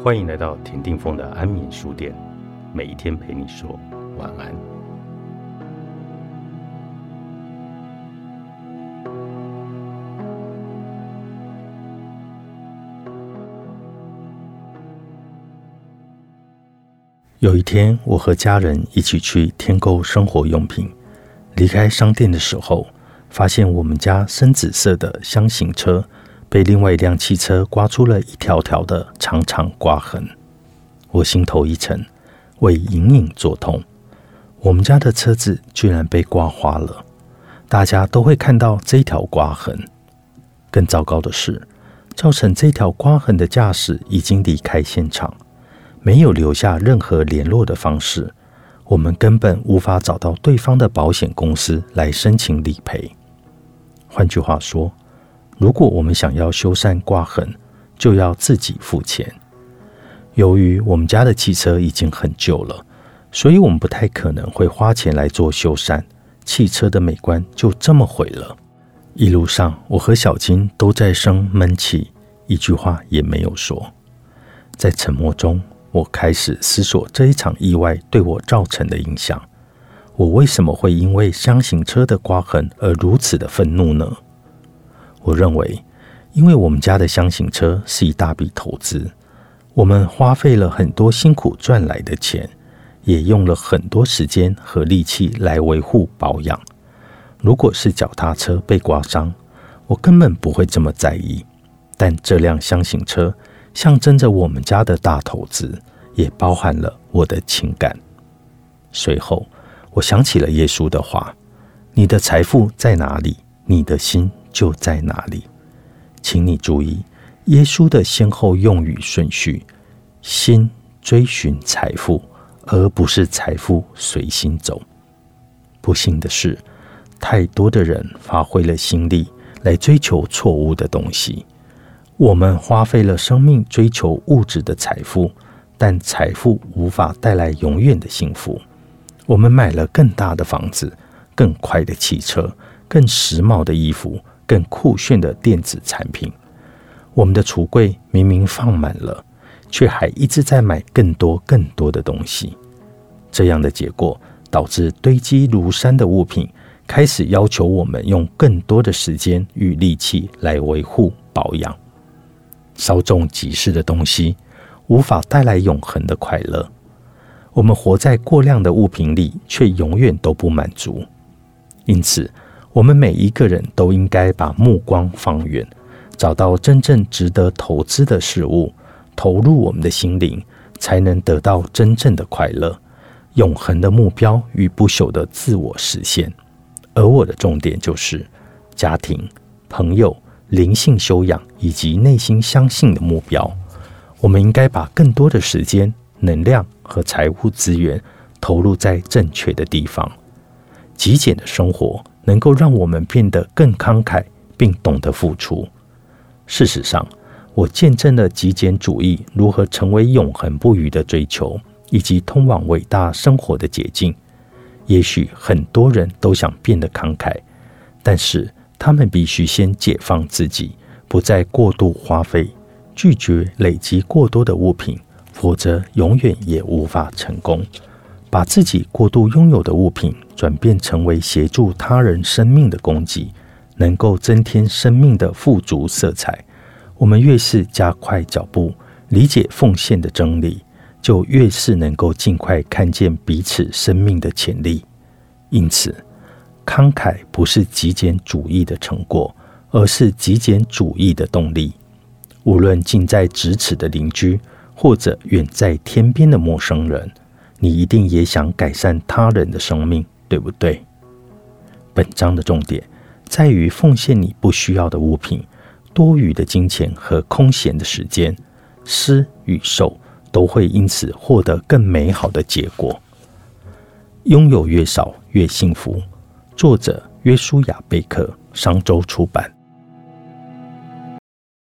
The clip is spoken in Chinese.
欢迎来到田定峰的安眠书店，每一天陪你说晚安。有一天，我和家人一起去添购生活用品，离开商店的时候，发现我们家深紫色的箱型车。被另外一辆汽车刮出了一条条的长长刮痕，我心头一沉，胃隐隐作痛。我们家的车子居然被刮花了，大家都会看到这条刮痕。更糟糕的是，造成这条刮痕的驾驶已经离开现场，没有留下任何联络的方式，我们根本无法找到对方的保险公司来申请理赔。换句话说，如果我们想要修缮刮痕，就要自己付钱。由于我们家的汽车已经很旧了，所以我们不太可能会花钱来做修缮。汽车的美观就这么毁了。一路上，我和小金都在生闷气，一句话也没有说。在沉默中，我开始思索这一场意外对我造成的影响。我为什么会因为箱型车的刮痕而如此的愤怒呢？我认为，因为我们家的箱型车是一大笔投资，我们花费了很多辛苦赚来的钱，也用了很多时间和力气来维护保养。如果是脚踏车被刮伤，我根本不会这么在意。但这辆箱型车象征着我们家的大投资，也包含了我的情感。随后，我想起了耶稣的话：“你的财富在哪里？你的心。”就在哪里，请你注意耶稣的先后用语顺序：心追寻财富，而不是财富随心走。不幸的是，太多的人发挥了心力来追求错误的东西。我们花费了生命追求物质的财富，但财富无法带来永远的幸福。我们买了更大的房子、更快的汽车、更时髦的衣服。更酷炫的电子产品，我们的橱柜明明放满了，却还一直在买更多更多的东西。这样的结果导致堆积如山的物品开始要求我们用更多的时间与力气来维护保养。稍纵即逝的东西无法带来永恒的快乐。我们活在过量的物品里，却永远都不满足。因此。我们每一个人都应该把目光放远，找到真正值得投资的事物，投入我们的心灵，才能得到真正的快乐、永恒的目标与不朽的自我实现。而我的重点就是家庭、朋友、灵性修养以及内心相信的目标。我们应该把更多的时间、能量和财务资源投入在正确的地方。极简的生活。能够让我们变得更慷慨，并懂得付出。事实上，我见证了极简主义如何成为永恒不渝的追求，以及通往伟大生活的捷径。也许很多人都想变得慷慨，但是他们必须先解放自己，不再过度花费，拒绝累积过多的物品，否则永远也无法成功。把自己过度拥有的物品转变成为协助他人生命的供给，能够增添生命的富足色彩。我们越是加快脚步，理解奉献的真理，就越是能够尽快看见彼此生命的潜力。因此，慷慨不是极简主义的成果，而是极简主义的动力。无论近在咫尺的邻居，或者远在天边的陌生人。你一定也想改善他人的生命，对不对？本章的重点在于奉献你不需要的物品、多余的金钱和空闲的时间，施与受都会因此获得更美好的结果。拥有越少越幸福。作者：约书亚·贝克，商周出版。